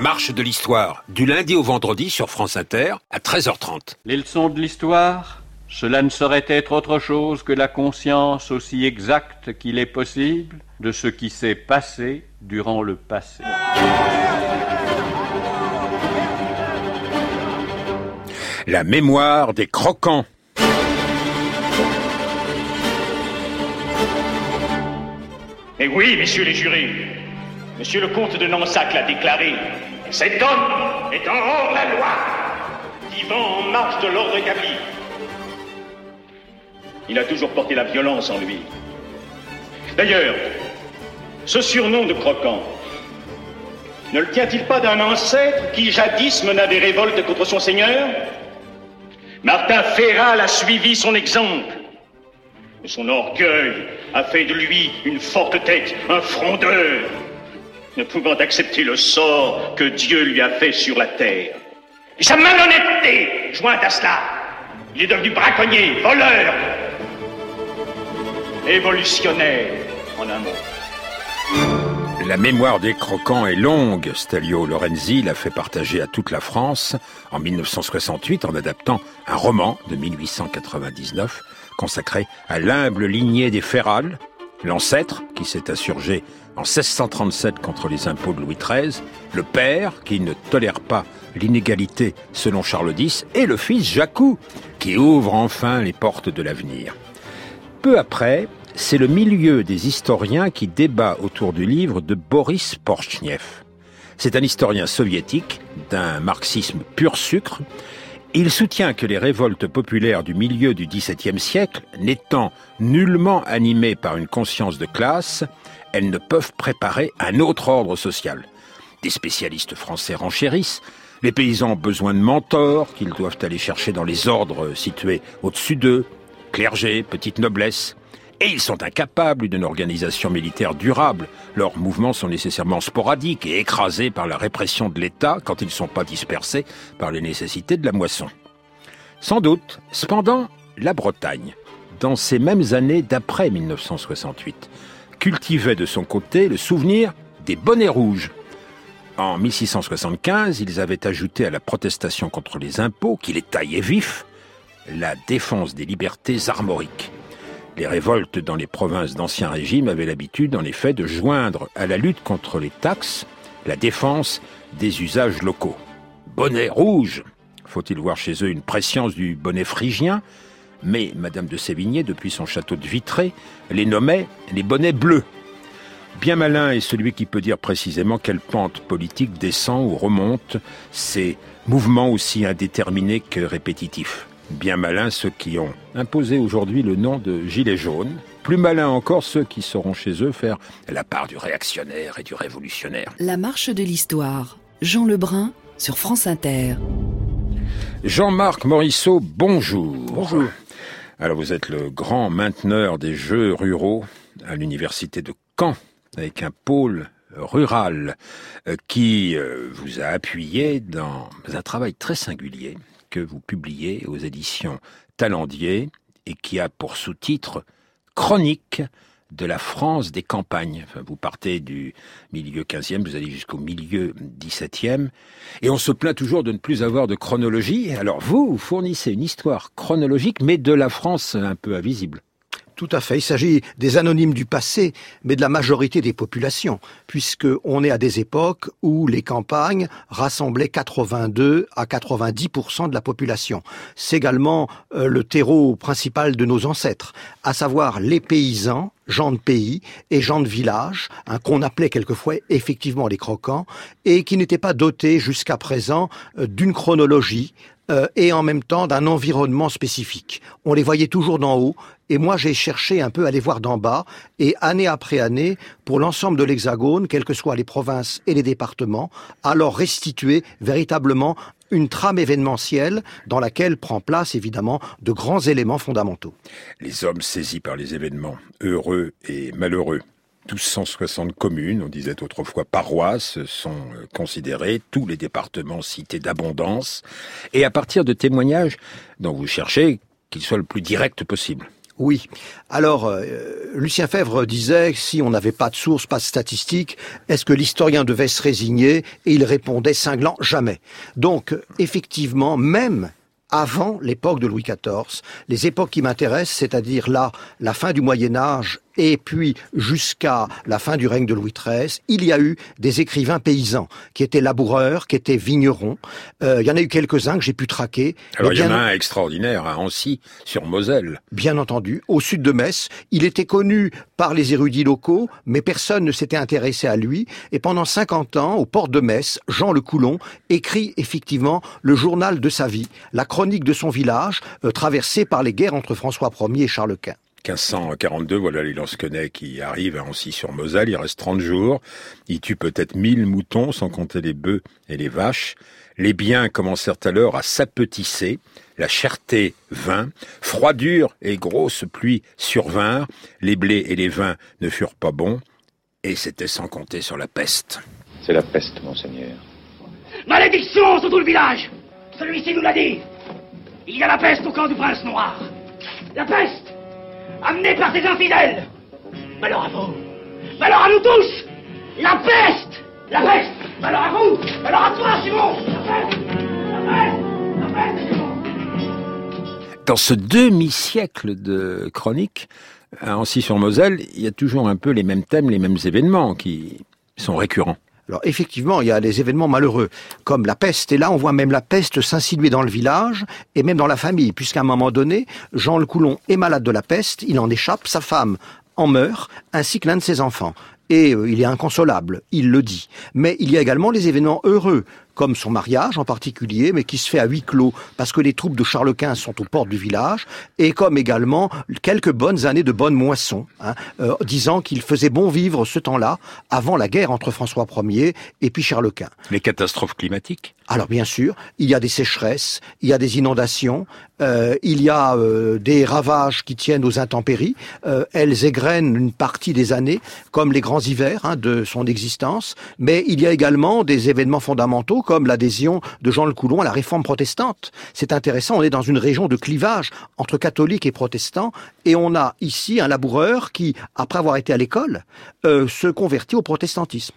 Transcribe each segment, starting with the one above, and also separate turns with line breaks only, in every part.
marche de l'histoire, du lundi au vendredi sur France Inter à 13h30.
Les leçons de l'histoire, cela ne saurait être autre chose que la conscience aussi exacte qu'il est possible de ce qui s'est passé durant le passé.
La mémoire des croquants.
Et oui, messieurs les jurés, monsieur le comte de Nansac l'a déclaré, cet homme est en hors la loi, vivant en marge de l'ordre établi. Il a toujours porté la violence en lui. D'ailleurs, ce surnom de croquant, ne le tient-il pas d'un ancêtre qui jadis mena des révoltes contre son seigneur? Martin Ferral a suivi son exemple. Son orgueil a fait de lui une forte tête, un frondeur, ne pouvant accepter le sort que Dieu lui a fait sur la terre. Et sa malhonnêteté, jointe à cela, il est devenu braconnier, voleur, évolutionnaire, en un mot.
La mémoire des croquants est longue. Stelio Lorenzi l'a fait partager à toute la France en 1968 en adaptant un roman de 1899 consacré à l'humble lignée des Ferral, l'ancêtre qui s'est insurgé en 1637 contre les impôts de Louis XIII, le père qui ne tolère pas l'inégalité selon Charles X, et le fils Jacou qui ouvre enfin les portes de l'avenir. Peu après, c'est le milieu des historiens qui débat autour du livre de Boris Porchniev. C'est un historien soviétique d'un marxisme pur sucre. Il soutient que les révoltes populaires du milieu du XVIIe siècle, n'étant nullement animées par une conscience de classe, elles ne peuvent préparer un autre ordre social. Des spécialistes français renchérissent, les paysans ont besoin de mentors qu'ils doivent aller chercher dans les ordres situés au-dessus d'eux, clergé, petite noblesse, et ils sont incapables d'une organisation militaire durable. Leurs mouvements sont nécessairement sporadiques et écrasés par la répression de l'État quand ils ne sont pas dispersés par les nécessités de la moisson. Sans doute, cependant, la Bretagne, dans ces mêmes années d'après 1968, cultivait de son côté le souvenir des bonnets rouges. En 1675, ils avaient ajouté à la protestation contre les impôts, qui les taillaient vifs, la défense des libertés armoriques. Les révoltes dans les provinces d'Ancien Régime avaient l'habitude, en effet, de joindre à la lutte contre les taxes la défense des usages locaux. Bonnet rouge Faut-il voir chez eux une préscience du bonnet phrygien? Mais Madame de Sévigné, depuis son château de Vitré, les nommait les bonnets bleus. Bien malin est celui qui peut dire précisément quelle pente politique descend ou remonte ces mouvements aussi indéterminés que répétitifs. Bien malin ceux qui ont imposé aujourd'hui le nom de Gilets jaunes. Plus malin encore ceux qui sauront chez eux faire la part du réactionnaire et du révolutionnaire.
La marche de l'histoire. Jean Lebrun sur France Inter.
Jean-Marc Morisseau, bonjour.
Bonjour.
Alors vous êtes le grand mainteneur des jeux ruraux à l'université de Caen avec un pôle rural euh, qui euh, vous a appuyé dans un travail très singulier que vous publiez aux éditions Talendier et qui a pour sous-titre Chronique de la France des campagnes. Vous partez du milieu 15e, vous allez jusqu'au milieu 17e, et on se plaint toujours de ne plus avoir de chronologie. Alors vous fournissez une histoire chronologique, mais de la France un peu invisible.
Tout à fait. Il s'agit des anonymes du passé, mais de la majorité des populations, puisque on est à des époques où les campagnes rassemblaient 82 à 90% de la population. C'est également euh, le terreau principal de nos ancêtres, à savoir les paysans, gens de pays et gens de village, hein, qu'on appelait quelquefois effectivement les croquants, et qui n'étaient pas dotés jusqu'à présent euh, d'une chronologie euh, et en même temps d'un environnement spécifique. On les voyait toujours d'en haut, et moi j'ai cherché un peu à les voir d'en bas, et année après année, pour l'ensemble de l'Hexagone, quelles que soient les provinces et les départements, leur restituer véritablement une trame événementielle dans laquelle prend place évidemment de grands éléments fondamentaux.
Les hommes saisis par les événements, heureux et malheureux. 1260 communes, on disait autrefois paroisses, sont euh, considérées, tous les départements cités d'abondance, et à partir de témoignages dont vous cherchez qu'ils soient le plus directs possible.
Oui. Alors, euh, Lucien Fèvre disait, si on n'avait pas de sources, pas de statistiques, est-ce que l'historien devait se résigner? Et il répondait cinglant, jamais. Donc, effectivement, même avant l'époque de Louis XIV, les époques qui m'intéressent, c'est-à-dire là, la fin du Moyen Âge et puis jusqu'à la fin du règne de Louis XIII, il y a eu des écrivains paysans qui étaient laboureurs, qui étaient vignerons. Euh, il y en a eu quelques-uns que j'ai pu traquer.
Alors il y en a un extraordinaire à Ancy, sur Moselle.
Bien entendu, au sud de Metz. Il était connu par les érudits locaux, mais personne ne s'était intéressé à lui. Et pendant 50 ans, aux portes de Metz, Jean le Coulon écrit effectivement le journal de sa vie, la chronique de son village, euh, traversé par les guerres entre François Ier et Charles Quint.
1542, voilà les lansquenets qui arrivent à Ancy-sur-Moselle, il reste 30 jours, ils tuent peut-être 1000 moutons, sans compter les bœufs et les vaches. Les biens commencèrent alors à s'apetisser, la cherté vint, froidure et grosse pluie survinrent, les blés et les vins ne furent pas bons, et c'était sans compter sur la peste.
C'est la peste, monseigneur.
Malédiction sur tout le village! Celui-ci nous l'a dit. Il y a la peste au camp du prince noir. La peste amené par ces infidèles. Malheur à vous. Malheur à nous tous. La peste. La peste. Malheur à vous. Malheur à toi, Simon. La peste. La peste. La peste, Simon.
Dans ce demi-siècle de chronique, à Ancy-sur-Moselle, il y a toujours un peu les mêmes thèmes, les mêmes événements qui sont récurrents.
Alors effectivement, il y a des événements malheureux, comme la peste, et là on voit même la peste s'insinuer dans le village, et même dans la famille, puisqu'à un moment donné, Jean le Coulon est malade de la peste, il en échappe, sa femme en meurt, ainsi que l'un de ses enfants. Et euh, il est inconsolable, il le dit. Mais il y a également les événements heureux comme son mariage en particulier, mais qui se fait à huis clos parce que les troupes de Charles Quint sont aux portes du village, et comme également quelques bonnes années de bonne moisson, hein, euh, disant qu'il faisait bon vivre ce temps-là avant la guerre entre François Ier et puis Charles Quint.
Les catastrophes climatiques?
Alors bien sûr, il y a des sécheresses, il y a des inondations, euh, il y a euh, des ravages qui tiennent aux intempéries. Elles égrènent une partie des années, comme les grands hivers hein, de son existence. Mais il y a également des événements fondamentaux comme l'adhésion de Jean le Coulon à la réforme protestante. C'est intéressant, on est dans une région de clivage entre catholiques et protestants, et on a ici un laboureur qui, après avoir été à l'école, euh, se convertit au protestantisme.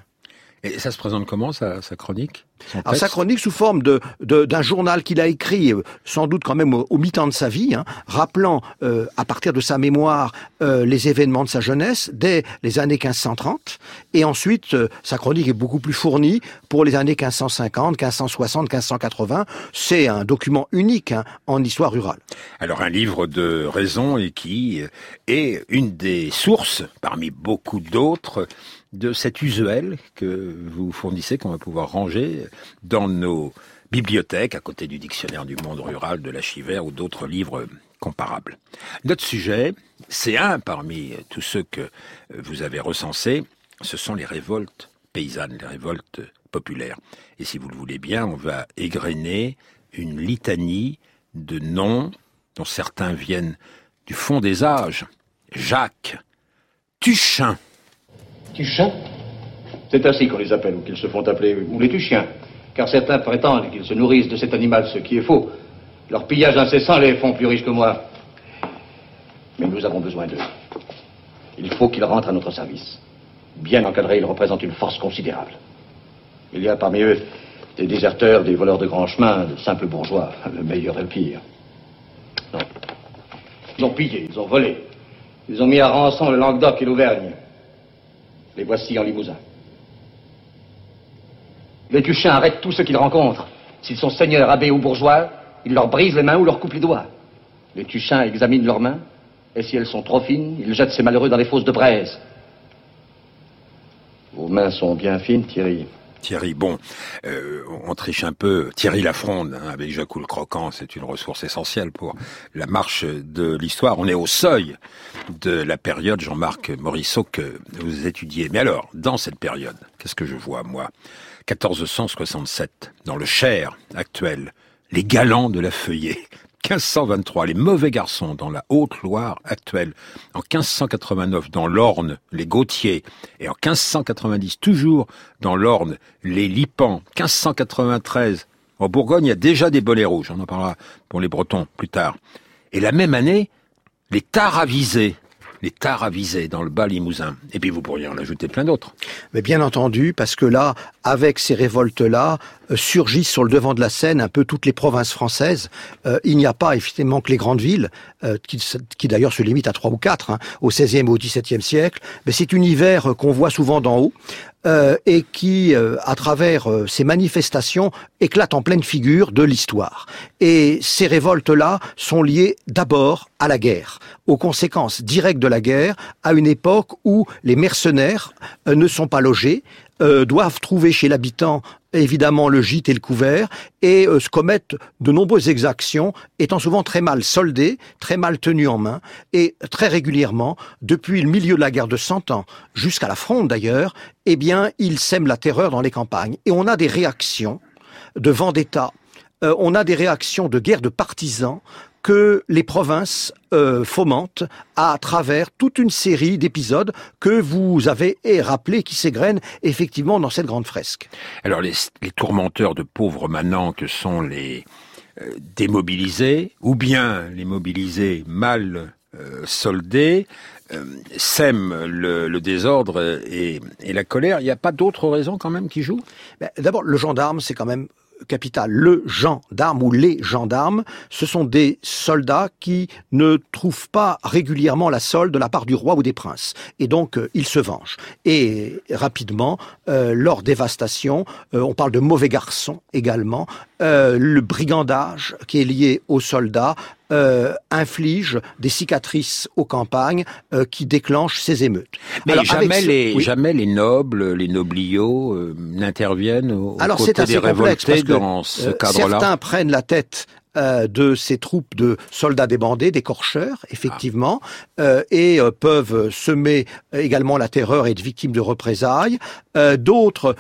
Et ça se présente comment, sa, sa chronique?
Alors sa chronique sous forme de d'un journal qu'il a écrit, euh, sans doute quand même au, mi-temps de sa vie, hein, rappelant euh, à partir de sa mémoire euh, les événements de sa jeunesse dès les années 1530, et ensuite sa chronique est beaucoup plus fournie pour les années 1550, 1560, 1580. C'est un document unique hein, en histoire rurale.
Alors un livre de raison et qui est une des sources, parmi beaucoup d'autres, de cet usuel que vous fournissez, qu'on va pouvoir ranger dans nos bibliothèques, à côté du dictionnaire du monde rural, de l'Achiver ou d'autres livres comparables. Notre sujet, c'est un parmi tous ceux que vous avez recensés, ce sont les révoltes paysannes, les révoltes populaires. Et si vous le voulez bien, on va égrener une litanie de noms dont certains viennent du fond des âges. Jacques, Tuchin,
Tuchin C'est ainsi qu'on les appelle, ou qu'ils se font appeler, ou les Tuchiens. Car certains prétendent qu'ils se nourrissent de cet animal, ce qui est faux. Leur pillage incessant les font plus riches que moi. Mais nous avons besoin d'eux. Il faut qu'ils rentrent à notre service. Bien encadrés, ils représentent une force considérable. Il y a parmi eux des déserteurs, des voleurs de grands chemins, de simples bourgeois, le meilleur et le pire. Non. Ils ont pillé, ils ont volé. Ils ont mis à rançon le Languedoc et l'Auvergne. Les voici en limousin. Les Tuchins arrêtent tous ceux qu'ils rencontrent. S'ils sont seigneurs, abbés ou bourgeois, ils leur brisent les mains ou leur coupent les doigts. Les Tuchins examinent leurs mains, et si elles sont trop fines, ils jettent ces malheureux dans les fosses de braise. Vos mains sont bien fines, Thierry.
Thierry, bon, euh, on triche un peu. Thierry Lafronde, hein, avec Jacques le Croquant, c'est une ressource essentielle pour la marche de l'histoire. On est au seuil de la période, Jean-Marc Morisseau, que vous étudiez. Mais alors, dans cette période, qu'est-ce que je vois, moi? 1467, dans le Cher actuel, les galants de la feuillée. 1523, les mauvais garçons dans la Haute-Loire actuelle. En 1589, dans l'Orne, les Gautiers. Et en 1590, toujours dans l'Orne, les Lipans. 1593, en Bourgogne, il y a déjà des bolets rouges. On en parlera pour les Bretons plus tard. Et la même année, les taravisés les taravisés dans le bas limousin. Et puis vous pourriez en ajouter plein d'autres.
Mais bien entendu, parce que là, avec ces révoltes-là, euh, surgissent sur le devant de la scène un peu toutes les provinces françaises. Euh, il n'y a pas effectivement que les grandes villes, euh, qui, d'ailleurs se limitent à trois ou quatre, hein, au XVIe et au XVIIe siècle. Mais cet univers qu'on voit souvent d'en haut, euh, et qui, euh, à travers euh, ces manifestations, éclate en pleine figure de l'histoire. Et ces révoltes-là sont liées d'abord à la guerre, aux conséquences directes de la guerre, à une époque où les mercenaires ne sont pas logés, euh, doivent trouver chez l'habitant évidemment le gîte et le couvert et euh, se commettent de nombreuses exactions, étant souvent très mal soldées, très mal tenues en main et très régulièrement, depuis le milieu de la guerre de Cent Ans jusqu'à la Fronde d'ailleurs, eh bien, ils sèment la terreur dans les campagnes. Et on a des réactions de vendetta euh, on a des réactions de guerre de partisans que les provinces euh, fomentent à travers toute une série d'épisodes que vous avez rappelés qui s'égrènent effectivement dans cette grande fresque.
Alors les, tourmenteurs de pauvres manants que sont les euh, démobilisés ou bien les mobilisés mal euh, soldés sèment le, désordre et, la colère. Il n'y a pas d'autres raisons quand même qui jouent?
Ben, D'abord, le gendarme, c'est quand même capitale, le gendarme ou les gendarmes, ce sont des soldats qui ne trouvent pas régulièrement la solde de la part du roi ou des princes. Et donc, euh, ils se vengent. Et rapidement, euh, leur dévastation, euh, on parle de mauvais garçons également, le brigandage qui est lié aux soldats, euh, inflige des cicatrices aux campagnes euh, qui déclenchent ces émeutes.
Mais jamais, les, jamais les nobles, les nobliaux euh, n'interviennent au
Alors complexe parce que, dans ce cadre-là. Certains prennent la tête euh, de ces troupes de soldats débandés, des corcheurs, effectivement, euh, et euh, peuvent semer également la terreur et être victimes de représailles. D'autres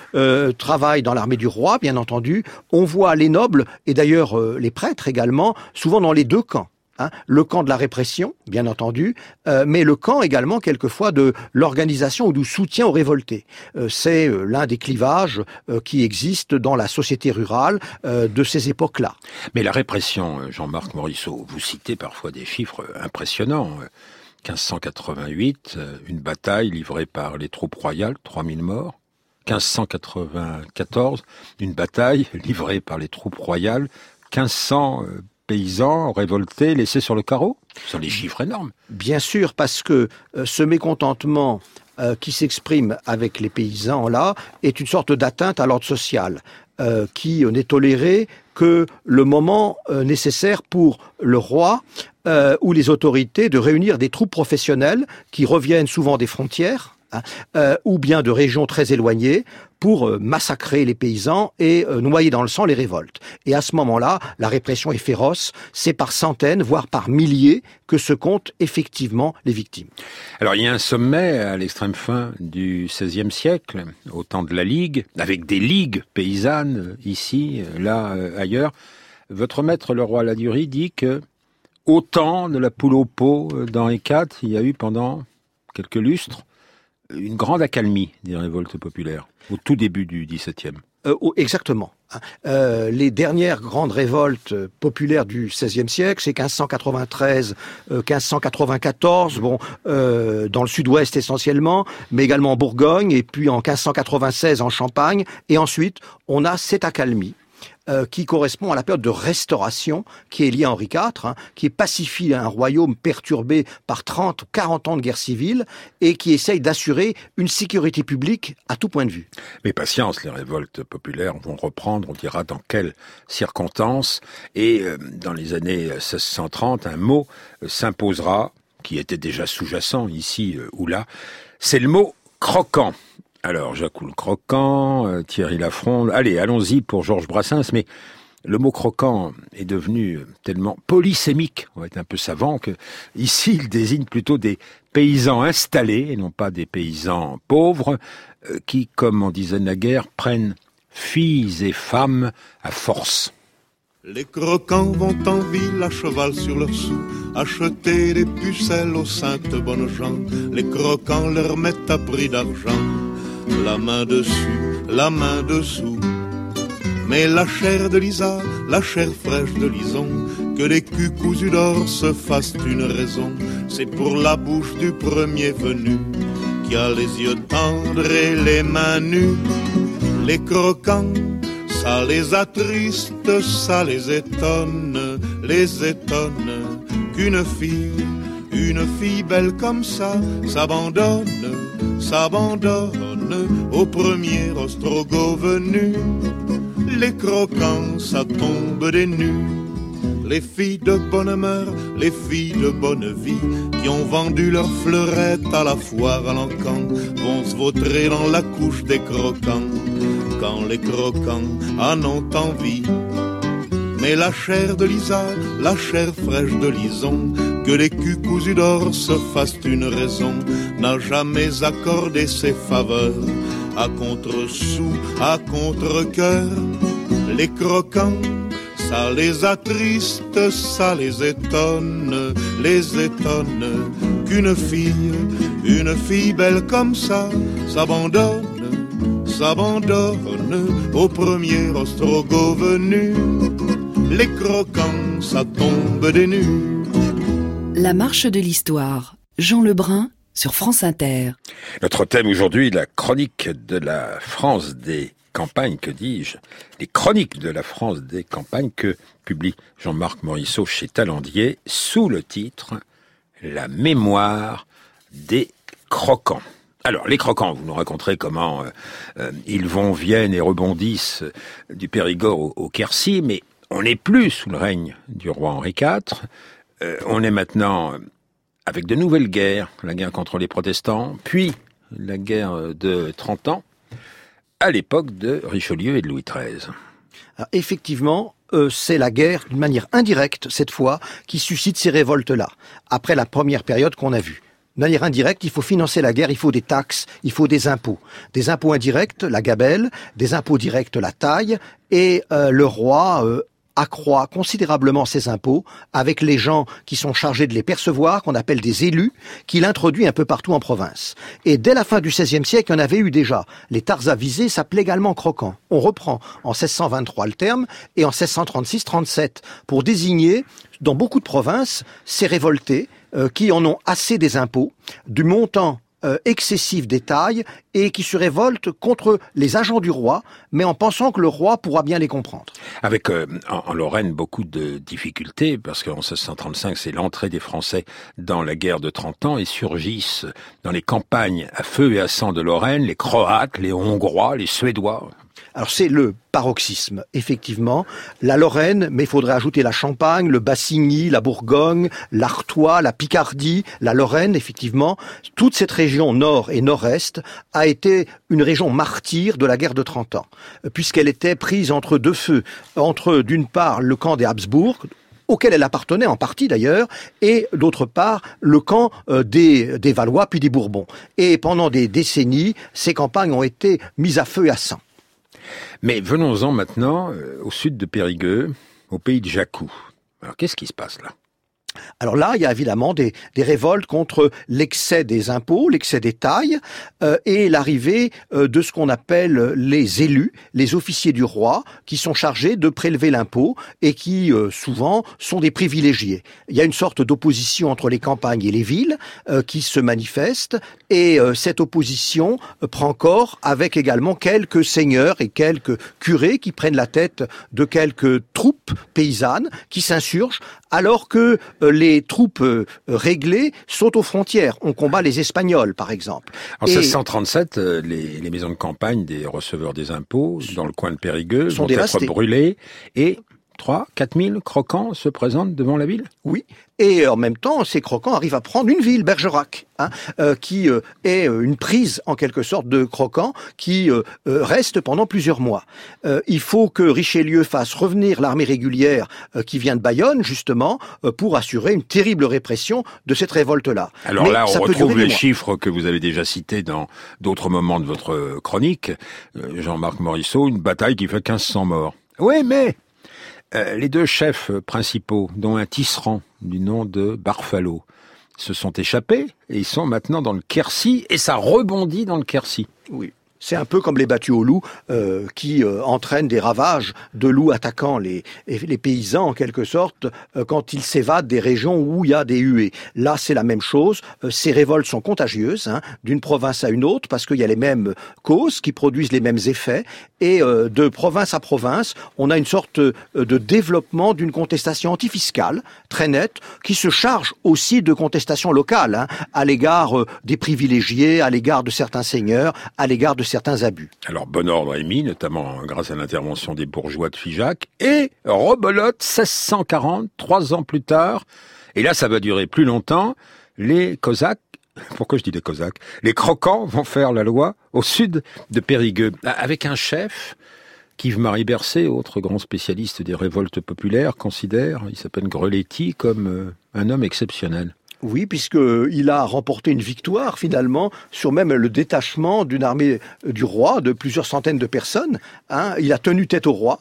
travaillent dans l'armée du roi, bien entendu. On voit les nobles, et d'ailleurs les prêtres également, souvent dans les deux camps. Hein, le camp de la répression, bien entendu, euh, mais le camp également quelquefois de l'organisation ou du soutien aux révoltés. Euh, c'est euh, l'un des clivages qui existent dans la société rurale de ces époques-là.
Mais la répression, Jean-Marc Morisseau, vous citez parfois des chiffres impressionnants. 1588, une bataille livrée par les troupes royales, 3000 morts. 1594, une bataille livrée par les troupes royales, 1500 paysans révoltés, laissés sur le carreau Ce sont des chiffres énormes.
Bien sûr, parce que euh, ce mécontentement euh, qui s'exprime avec les paysans là est une sorte d'atteinte à l'ordre social euh, qui n'est toléré que le moment nécessaire pour le roi ou les autorités de réunir des troupes professionnelles qui reviennent souvent des frontières Hein, euh, ou bien de régions très éloignées pour euh, massacrer les paysans et euh, noyer dans le sang les révoltes. Et à ce moment-là, la répression est féroce, c'est par centaines, voire par milliers que se comptent effectivement les victimes.
Alors il y a un sommet à l'extrême fin du XVIe siècle, au temps de la Ligue, avec des ligues paysannes ici, là, ailleurs. Votre maître, le roi Ladurie, dit que autant de la poule au pot dans les quatre, il y a eu pendant quelques lustres, une grande accalmie des révoltes populaires au tout début du XVIIe.
Euh, exactement. Euh, les dernières grandes révoltes populaires du XVIe siècle, c'est 1593, 1594, euh, bon, euh, dans le sud-ouest essentiellement, mais également en Bourgogne, et puis en 1596 en Champagne, et ensuite on a cette accalmie euh, qui correspond à la période de restauration qui est liée à Henri IV, hein, qui pacifie un royaume perturbé par 30 ou 40 ans de guerre civile et qui essaye d'assurer une sécurité publique à tout point de vue.
Mais patience, les révoltes populaires vont reprendre, on dira dans quelles circonstances, et euh, dans les années 1630, un mot euh, s'imposera, qui était déjà sous-jacent ici ou là, c'est le mot croquant. Alors, Jacques le Croquant, euh, Thierry Lafronde. Allez, allons-y pour Georges Brassens, mais le mot croquant est devenu tellement polysémique, on va être un peu savant, que ici il désigne plutôt des paysans installés et non pas des paysans pauvres euh, qui, comme on disait naguère, prennent filles et femmes à force.
Les croquants vont en ville à cheval sur leurs sous, acheter des pucelles aux saintes bonnes gens. Les croquants leur mettent à prix d'argent la main dessus, la main dessous. Mais la chair de Lisa, la chair fraîche de Lison, que les culs cousus d'or se fassent une raison, c'est pour la bouche du premier venu, qui a les yeux tendres et les mains nues, les croquants, ça les attriste, ça les étonne, les étonne, qu'une fille, une fille belle comme ça, s'abandonne, s'abandonne au premier ostrogo venu les croquants, ça tombe des nus. Les filles de bonne humeur, les filles de bonne vie, qui ont vendu leurs fleurettes à la foire à l'encan, vont se vautrer dans la couche des croquants, quand les croquants en ont envie. Mais la chair de Lisa, la chair fraîche de Lison, que les culs d'or se fassent une raison, n'a jamais accordé ses faveurs à contre-sous, à contre-cœur. Les croquants, ça les attriste, ça les étonne, les étonne. Qu'une fille, une fille belle comme ça, s'abandonne, s'abandonne au premier ostrogo venu. Les croquants, ça tombe des nues.
La marche de l'histoire. Jean Lebrun sur France Inter.
Notre thème aujourd'hui, la chronique de la France des campagnes, que dis-je, les chroniques de la France des campagnes que publie Jean-Marc Morisseau chez Talandier sous le titre La mémoire des croquants. Alors, les croquants, vous nous raconterez comment euh, euh, ils vont, viennent et rebondissent du Périgord au, au, Quercy, mais on n'est plus sous le règne du roi Henri IV. Euh, on est maintenant avec de nouvelles guerres, la guerre contre les protestants, puis la guerre de 30 ans, à l'époque de Richelieu et de Louis XIII.
Alors, effectivement, euh, c'est la guerre, d'une manière indirecte cette fois, qui suscite ces révoltes-là, après la première période qu'on a vue. De manière indirecte, il faut financer la guerre, il faut des taxes, il faut des impôts. Des impôts indirects, la gabelle, des impôts directs, la taille, et euh, le roi euh, accroît considérablement ses impôts avec les gens qui sont chargés de les percevoir, qu'on appelle des élus, qu'il introduit un peu partout en province. Et dès la fin du XVIe siècle, on avait eu déjà. Les tarzavisés s'appelaient également croquants. On reprend en 1623 le terme et en 1636-37 pour désigner dans beaucoup de provinces ces révoltés euh, qui en ont assez des impôts, du montant euh, excessif des et qui se révoltent contre les agents du roi, mais en pensant que le roi pourra bien les comprendre.
Avec euh, en, Lorraine beaucoup de difficultés, parce qu'en 1635 c'est l'entrée des Français dans la guerre de 30 ans et surgissent dans les campagnes à feu et à sang de Lorraine les Croates, les Hongrois, les Suédois.
Alors c'est le paroxysme, effectivement. La Lorraine, mais il faudrait ajouter la Champagne, le Bassigny, la Bourgogne, l'Artois, la Picardie, la Lorraine, effectivement. Toute cette région nord et nord-est a été une région martyre de la guerre de 30 ans, puisqu'elle était prise entre deux feux. Entre, d'une part, le camp des Habsbourg, auquel elle appartenait en partie d'ailleurs, et d'autre part le camp euh, des, des Valois puis des Bourbons. Et pendant des décennies, ces campagnes ont été mises à feu et à sang.
Mais venons-en maintenant euh, au sud de Périgueux, au pays de Jacou. Alors qu'est-ce qui se passe là?
Alors là, il y a évidemment des, des révoltes contre l'excès des impôts, l'excès des tailles, euh, et l'arrivée euh, de ce qu'on appelle les élus, les officiers du roi, qui sont chargés de prélever l'impôt et qui euh, souvent sont des privilégiés. Il y a une sorte d'opposition entre les campagnes et les villes euh, qui se manifeste, et euh, cette opposition prend corps avec également quelques seigneurs et quelques curés qui prennent la tête de quelques troupes paysannes qui s'insurgent alors que euh, les troupes euh, réglées sont aux frontières. On combat les Espagnols, par exemple.
En Et 1637, euh, les, les, maisons de campagne des receveurs des impôts dans le coin de Périgueux
sont
vont
dévastées.
être brûlées et 3 4 000 croquants se présentent devant la ville?
Oui. Et en même temps, ces croquants arrivent à prendre une ville, Bergerac, hein, euh, qui euh, est une prise en quelque sorte de croquants qui euh, reste pendant plusieurs mois. il faut que Richelieu fasse revenir l'armée régulière qui vient de Bayonne, justement, pour assurer une terrible répression de cette révolte-là.
Alors
Mais
là, on
ça peut
retrouve les chiffres que vous avez déjà cités dans d'autres moments de votre chronique. Euh, Jean-Marc Morisseau, une bataille qui fait 1500 morts. Oui, mais euh, les deux chefs principaux, dont un tisserand du nom de Barfalo, se sont échappés et ils sont maintenant dans le Quercy et ça rebondit dans le Quercy.
Oui. C'est un peu comme les battues au loup euh, qui euh, entraînent des ravages de loups attaquant les, les paysans en quelque sorte euh, quand ils s'évadent des régions où il y a des huées. Là, c'est la même chose. ces révoltes sont contagieuses hein, d'une province à une autre parce qu'il y a les mêmes causes qui produisent les mêmes effets et de province à province, on a une sorte de développement d'une contestation antifiscale très nette qui se charge aussi de contestations locales hein, à l'égard des privilégiés, à l'égard de certains seigneurs, à l'égard de certains abus.
Alors bon ordre est mis, notamment grâce à l'intervention des bourgeois de Figeac, et rebelote 1640, trois ans plus tard, et là ça va durer plus longtemps, les Cosaques pourquoi je dis les Cosaques Les croquants vont faire la loi au sud de Périgueux, avec un chef qu'Yves-Marie Bercé, autre grand spécialiste des révoltes populaires, considère, il s'appelle Greletti, comme euh, un homme exceptionnel.
Oui, puisqu'il a remporté une victoire finalement sur même le détachement d'une armée du roi de plusieurs centaines de personnes. Hein. Il a tenu tête au roi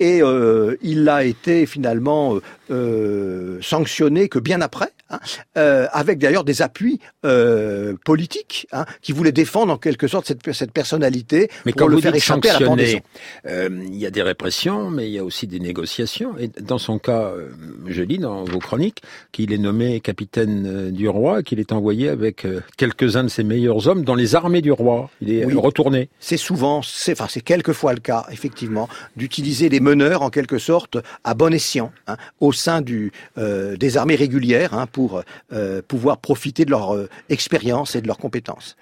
et euh, il a été finalement euh, sanctionné que bien après, hein, euh, avec d'ailleurs des appuis euh, politiques hein, qui voulaient défendre en quelque sorte cette, cette personnalité
mais pour le faire échapper à la pendaison. Il y a des répressions, mais il y a aussi des négociations. Et dans son cas, je lis dans vos chroniques qu'il est nommé capitaine du roi, qu'il est envoyé avec quelques-uns de ses meilleurs hommes dans les armées du roi. Il est retourné.
C'est souvent, c'est enfin c'est quelquefois le cas, effectivement, d'utiliser les meneurs en quelque sorte à bon escient hein, au sein du, euh, des armées régulières hein, pour euh, pouvoir profiter de leur euh, expérience et de leurs compétences.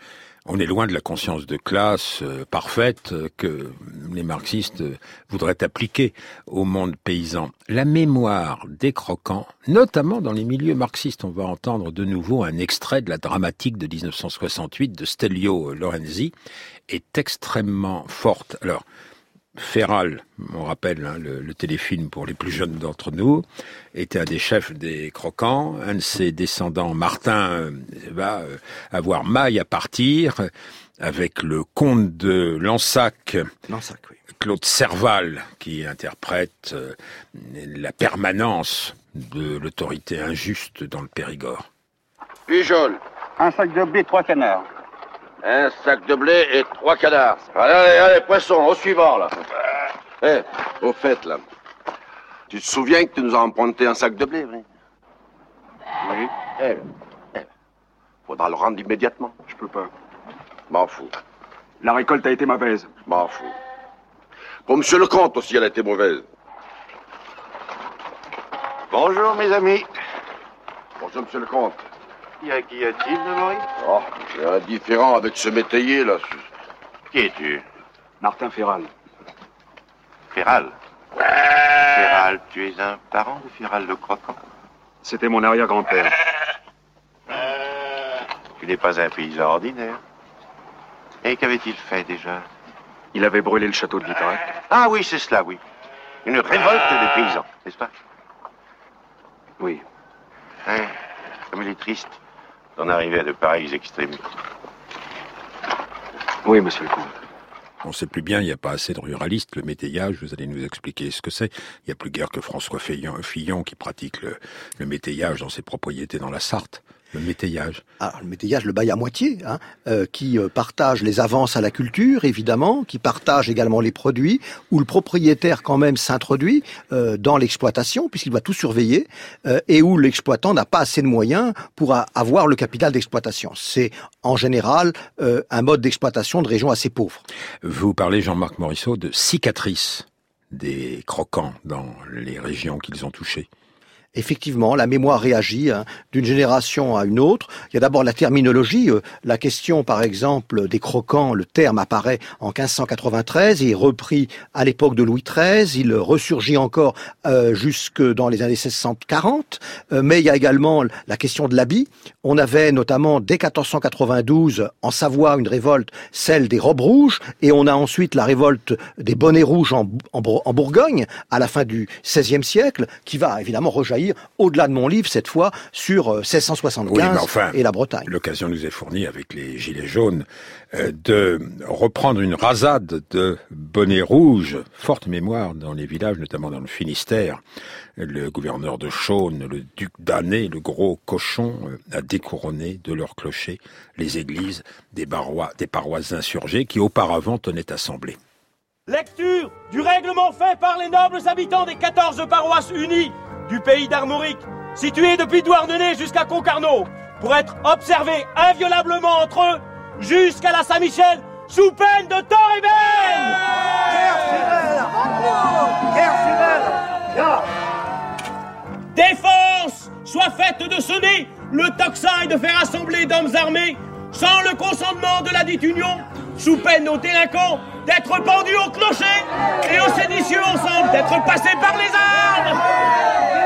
On est loin de la conscience de classe parfaite que les marxistes voudraient appliquer au monde paysan. La mémoire des croquants, notamment dans les milieux marxistes, on va entendre de nouveau un extrait de la dramatique de 1968 de Stelio Lorenzi, est extrêmement forte. Alors, Ferral, on rappelle hein, le, téléfilm pour les plus jeunes d'entre nous, était un des chefs des croquants. Un de ses descendants, Martin, euh, va euh, avoir maille à partir avec le comte de Lansac, Claude Serval, qui interprète euh, la permanence de l'autorité injuste dans le Périgord.
Pujol.
Un sac de blé, trois canards.
Un sac de blé et trois canards. Allez, allez, allez, poisson, au suivant, là. Eh, au fait, là. Tu te souviens que tu nous as emprunté un sac de blé, oui
Oui.
Eh, eh. Faudra le rendre immédiatement.
Je peux pas.
M'en fous.
La récolte a été mauvaise.
M'en fous. Pour monsieur le comte aussi, elle a été mauvaise.
Bonjour, mes amis.
Bonjour, monsieur le comte.
Qu'y a-t-il de Maurice
Oh, j'ai un différent avec ce métayer, là.
Qui es-tu? Martin Ferral.
Ferral Ferral, tu es un parent de Ferral le Croquant?
C'était mon arrière-grand-père.
Tu n'es pas un paysan ordinaire. Et qu'avait-il fait déjà?
Il avait brûlé le château de Vitrac.
Ah oui, c'est cela, oui. Une révolte des paysans, n'est-ce pas?
Oui.
Hein, comme il est triste d'en arriver à de pareilles extrémités.
Oui, monsieur le comte.
On ne sait plus bien, il n'y a pas assez de ruralistes. Le métayage, vous allez nous expliquer ce que c'est. Il n'y a plus guère que François Fillon, qui pratique le, le métayage dans ses propriétés dans la Sarthe. Le métayage.
Alors, le métayage, le bail à moitié, hein, euh, qui euh, partage les avances à la culture, évidemment, qui partage également les produits, où le propriétaire quand même s'introduit euh, dans l'exploitation, puisqu'il doit tout surveiller, et où l'exploitant n'a pas assez de moyens pour avoir le capital d'exploitation. C'est en général un mode d'exploitation de régions assez pauvres.
Vous parlez, Jean-Marc Morisseau, de cicatrices des croquants dans les régions qu'ils ont touchées
effectivement, la mémoire réagit hein, d'une génération à une autre. Il y a d'abord la terminologie. Euh, la question, par exemple, des croquants, le terme apparaît en 1593 et est repris à l'époque de Louis XIII. Il ressurgit encore euh, jusque dans les années 1640. Euh, mais il y a également la question de l'habit. On avait notamment dès 1492 en Savoie une révolte, celle des robes rouges, et on a ensuite la révolte des bonnets rouges en, en Bourgogne à la fin du XVIe siècle, qui va évidemment rejaillir au-delà de mon livre, cette fois, sur 1675 et la Bretagne.
L'occasion nous est fournie avec les Gilets jaunes de reprendre une rasade de bonnets rouges, forte mémoire dans les villages, notamment dans le Finistère. Le gouverneur de Chaune, le duc d'Année, le gros cochon, a découronné de leur clocher les églises des, des paroisses insurgées qui auparavant tenaient assemblée.
Lecture du règlement fait par les nobles habitants des 14 paroisses unies du pays d'Armorique, situées depuis Douarnenez jusqu'à Concarneau, pour être observées inviolablement entre eux jusqu'à la Saint-Michel, sous peine de tort et Défense soit faite de sonner le tocsin et de faire assembler d'hommes armés sans le consentement de la dite union, sous peine aux délinquants d'être pendus au clocher et aux séditieux ensemble d'être passés par les armes.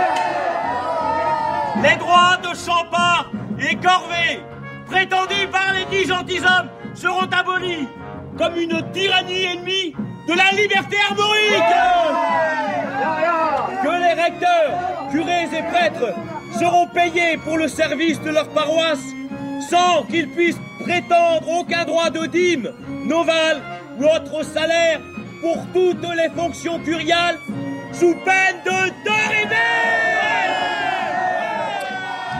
Les droits de Champard et Corvée, prétendus par les dix gentilshommes, seront abolis comme une tyrannie ennemie de la liberté armorique. Que les recteurs, curés et prêtres seront payés pour le service de leur paroisse sans qu'ils puissent prétendre aucun droit de dîme, novale ou autre salaire pour toutes les fonctions curiales sous peine de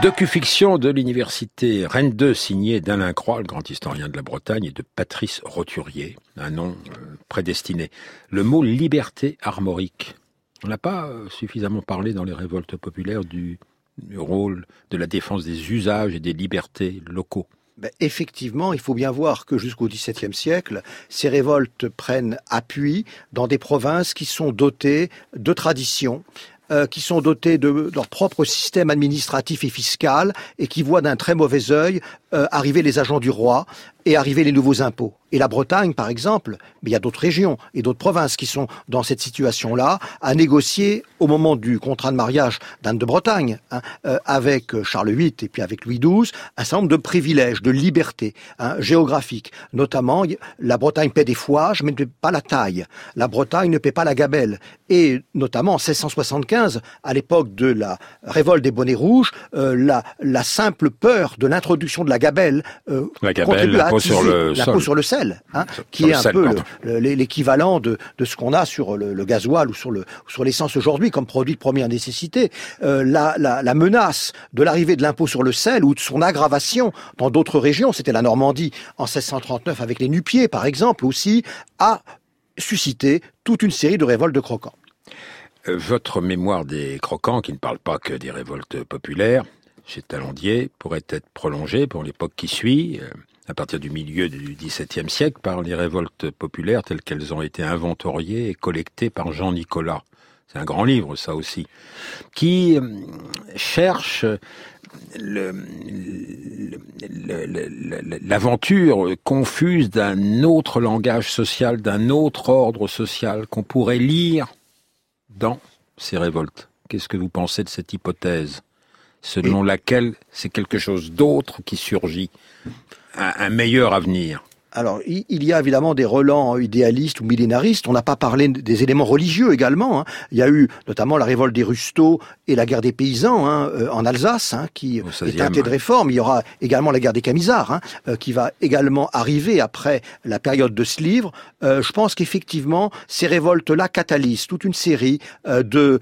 Docu-fiction de l'université Rennes 2 signée d'Alain Croix, le grand historien de la Bretagne, et de Patrice Roturier, un nom euh, prédestiné. Le mot liberté armorique. On n'a pas euh, suffisamment parlé dans les révoltes populaires du rôle de la défense des usages et des libertés locaux.
Ben, effectivement, il faut bien voir que jusqu'au XVIIe siècle, ces révoltes prennent appui dans des provinces qui sont dotées de traditions, euh, qui sont dotées de, leur propre système administratif et fiscal et qui voient d'un très mauvais œil euh, arriver les agents du roi et arriver les nouveaux impôts. Et la Bretagne, par exemple, mais il y a d'autres régions et d'autres provinces qui sont dans cette situation-là, à négocier au moment du contrat de mariage d'Anne de Bretagne, hein, euh, avec euh, Charles VIII et puis avec Louis XII, un certain nombre de privilèges, de libertés hein, géographiques. Notamment, la Bretagne paie des fouages, mais ne paie pas la taille. La Bretagne ne paie pas la gabelle. Et notamment en 1675, à l'époque de la révolte des bonnets rouges, euh, la, la simple peur de l'introduction de la gabelle,
la gabelle
l'impôt
sur le
sol. sur le sel, hein, qui est un peu l'équivalent de, de, ce qu'on a sur le, le, gasoil ou sur le sur l'essence aujourd'hui comme produit de première nécessité. Euh, la, la, la, menace de l'arrivée de l'impôt sur le sel ou de son aggravation dans d'autres régions, c'était la Normandie en 1639 avec les Nupiers par exemple aussi, a suscité toute une série de révoltes de croquants.
Euh, votre mémoire des croquants, qui ne parle pas que des révoltes populaires, chez Talandier, pourrait être prolongée pour l'époque qui suit. À partir du milieu du XVIIe siècle par les révoltes populaires telles qu'elles ont été inventoriées et collectées par Jean Nicolas. C'est un grand livre, ça aussi, qui euh, cherche l'aventure confuse d'un autre langage social, d'un autre ordre social qu'on pourrait lire dans ces révoltes. Qu'est-ce que vous pensez de cette hypothèse selon laquelle c'est quelque chose d'autre qui surgit? Un, meilleur avenir
alors, il y a évidemment des relents idéalistes ou millénaristes. On n'a pas parlé des éléments religieux également. Hein. Il y a eu notamment la révolte des Rusteaux et la guerre des paysans hein, euh, en Alsace, hein, qui est un de réforme. Il y aura également la guerre des camisards, hein, euh, qui va également arriver après la période de ce livre. Euh, je pense qu'effectivement, ces révoltes-là catalysent toute une série de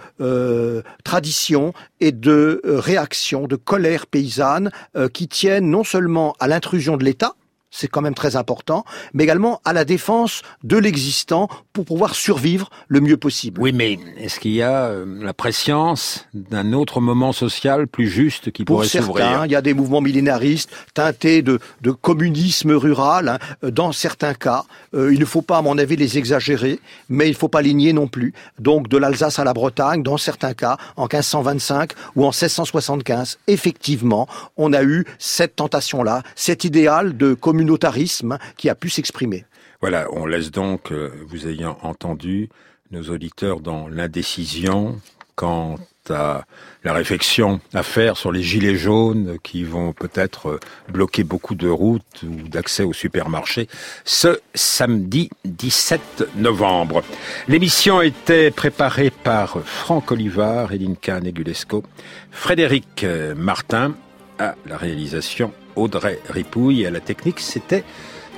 traditions et de réactions, de colères paysannes qui tiennent non seulement à l'intrusion de l'État, c'est quand même très important, mais également à la défense de l'existant pour pouvoir survivre le mieux possible.
Oui, mais est-ce qu'il y a euh, la préscience d'un autre moment social plus juste qui pourrait s'ouvrir?
Pour certains, il y a des mouvements millénaristes teintés de, de communisme rural. Hein, dans certains cas, euh, il ne faut pas, à mon avis, les exagérer, mais il ne faut pas les nier non plus. Donc, de l'Alsace à la Bretagne, dans certains cas, en 1525 ou en 1675, effectivement, on a eu cette tentation-là, cet idéal de communisme communautarisme qui a pu s'exprimer.
Voilà, on laisse donc, euh, vous ayant entendu, nos auditeurs dans l'indécision quant à la réflexion à faire sur les gilets jaunes qui vont peut-être bloquer beaucoup de routes ou d'accès au supermarché ce samedi 17 novembre. L'émission était préparée par Franck Olivard, Elinka Negulesco, Frédéric Martin à la réalisation, Audrey Ripouille à la technique, c'était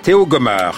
Théo Gomard.